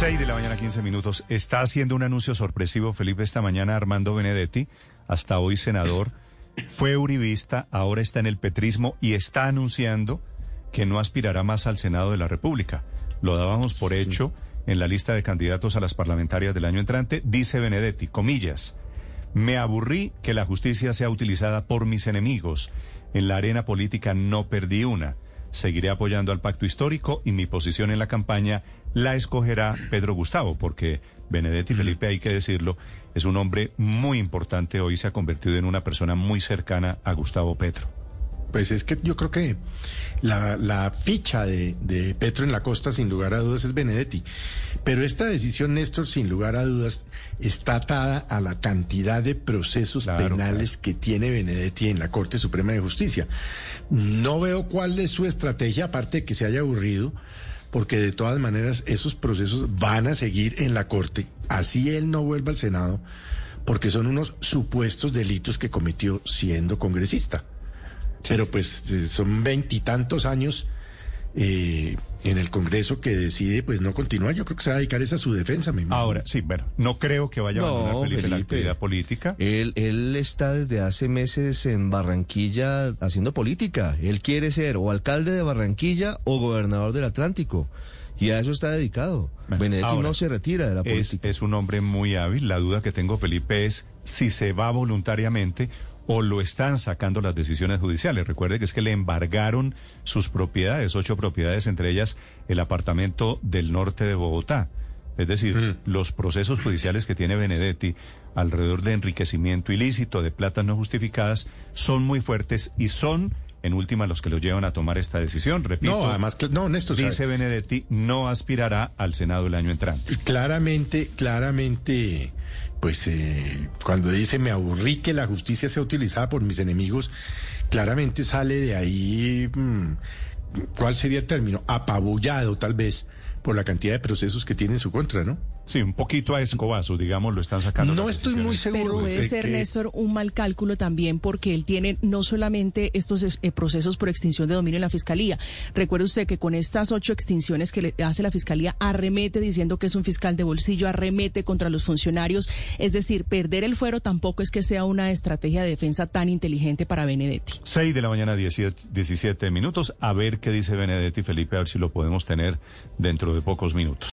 6 de la mañana, 15 minutos. Está haciendo un anuncio sorpresivo, Felipe, esta mañana Armando Benedetti, hasta hoy senador, fue uribista, ahora está en el petrismo y está anunciando que no aspirará más al Senado de la República. Lo dábamos por hecho en la lista de candidatos a las parlamentarias del año entrante. Dice Benedetti, comillas, me aburrí que la justicia sea utilizada por mis enemigos. En la arena política no perdí una. Seguiré apoyando al pacto histórico y mi posición en la campaña la escogerá Pedro Gustavo, porque Benedetti Felipe, hay que decirlo, es un hombre muy importante. Hoy se ha convertido en una persona muy cercana a Gustavo Petro. Pues es que yo creo que la, la ficha de, de, Petro en la costa, sin lugar a dudas, es Benedetti. Pero esta decisión, Néstor, sin lugar a dudas, está atada a la cantidad de procesos Claro, penales que tiene Benedetti en la Corte Suprema de Justicia. No veo cuál es su estrategia, aparte de que se haya aburrido, porque de todas maneras esos procesos van a seguir en la Corte, así él no vuelva al Senado, porque son unos supuestos delitos que cometió siendo congresista. Pero pues eh, son veintitantos años eh, en el Congreso que decide pues no continuar. Yo creo que se va a dedicar es a su defensa, me imagino. Ahora, sí, bueno, no creo que vaya a No, abandonar Felipe, la Felipe. actividad política. Él, él está desde hace meses en Barranquilla haciendo política. Él quiere ser o alcalde de Barranquilla o gobernador del Atlántico. Y a eso está dedicado. Bueno, Benedetti ahora, no se retira de la Es, política. es un hombre muy hábil. La duda que tengo, Felipe, es si se va voluntariamente o lo están sacando las decisiones judiciales. Recuerde que es que le embargaron sus propiedades, ocho propiedades, entre ellas el apartamento del norte de Bogotá. Es decir, Mm. los procesos judiciales que tiene Benedetti alrededor de enriquecimiento ilícito, de platas no justificadas, son muy fuertes y son, en última, los que lo llevan a tomar esta decisión. Repito, no, además, no, Néstor, dice Benedetti, no aspirará al Senado el año entrante. claramente, claramente, pues eh, cuando dice me aburrí que la justicia sea utilizada por mis enemigos, claramente sale de ahí, mm, ¿cuál sería el término? Apabullado tal vez por la cantidad de procesos que tiene en su contra, ¿no? Sí, un poquito a escobazo, digamos, lo están sacando. No estoy muy seguro Pero puede de ser, que- Néstor, un mal cálculo también porque él tiene no solamente estos eh, procesos por extinción de dominio en la Fiscalía. Recuerde usted que con estas ocho extinciones que le hace la Fiscalía, arremete diciendo que es un fiscal de bolsillo, arremete contra los funcionarios. Es decir, perder el fuero tampoco es que sea una estrategia de defensa tan inteligente para Benedetti. 6 de la mañana, 17, 17 minutos. A ver qué dice Benedetti Felipe, a ver si lo podemos tener dentro de pocos minutos.